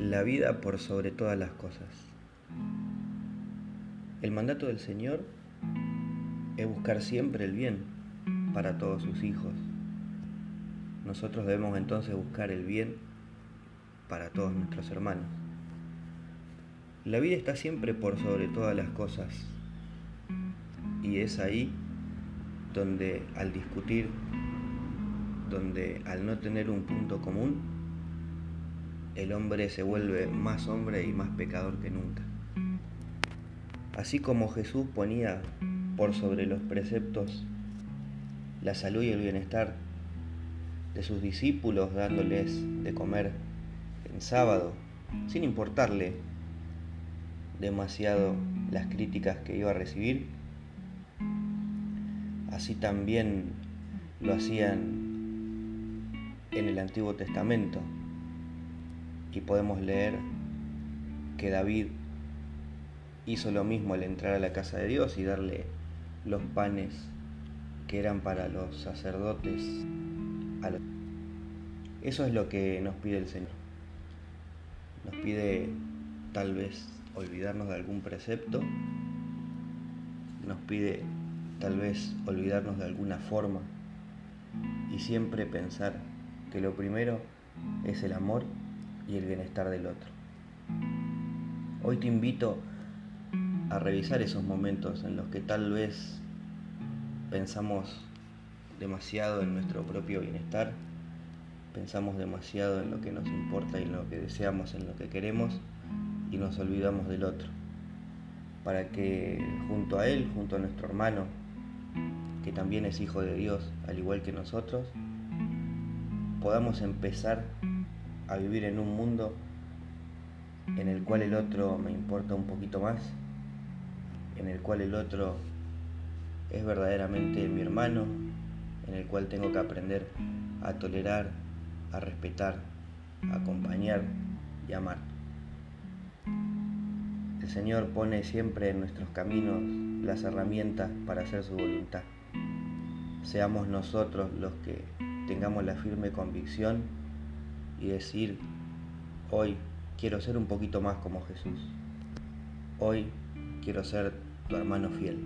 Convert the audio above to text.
la vida por sobre todas las cosas. El mandato del Señor es buscar siempre el bien para todos sus hijos. Nosotros debemos entonces buscar el bien para todos nuestros hermanos. La vida está siempre por sobre todas las cosas y es ahí donde al discutir, donde al no tener un punto común, el hombre se vuelve más hombre y más pecador que nunca. Así como Jesús ponía por sobre los preceptos la salud y el bienestar de sus discípulos, dándoles de comer en sábado, sin importarle demasiado las críticas que iba a recibir, así también lo hacían en el Antiguo Testamento y podemos leer que David hizo lo mismo al entrar a la casa de Dios y darle los panes que eran para los sacerdotes. Eso es lo que nos pide el Señor. Nos pide tal vez olvidarnos de algún precepto, nos pide tal vez olvidarnos de alguna forma y siempre pensar que lo primero es el amor y el bienestar del otro. Hoy te invito a revisar esos momentos en los que tal vez pensamos demasiado en nuestro propio bienestar, pensamos demasiado en lo que nos importa y en lo que deseamos, en lo que queremos y nos olvidamos del otro. Para que junto a él, junto a nuestro hermano, que también es hijo de Dios, al igual que nosotros, podamos empezar a vivir en un mundo en el cual el otro me importa un poquito más, en el cual el otro es verdaderamente mi hermano, en el cual tengo que aprender a tolerar, a respetar, a acompañar y amar. El Señor pone siempre en nuestros caminos las herramientas para hacer su voluntad. Seamos nosotros los que tengamos la firme convicción y decir, hoy quiero ser un poquito más como Jesús. Hoy quiero ser tu hermano fiel.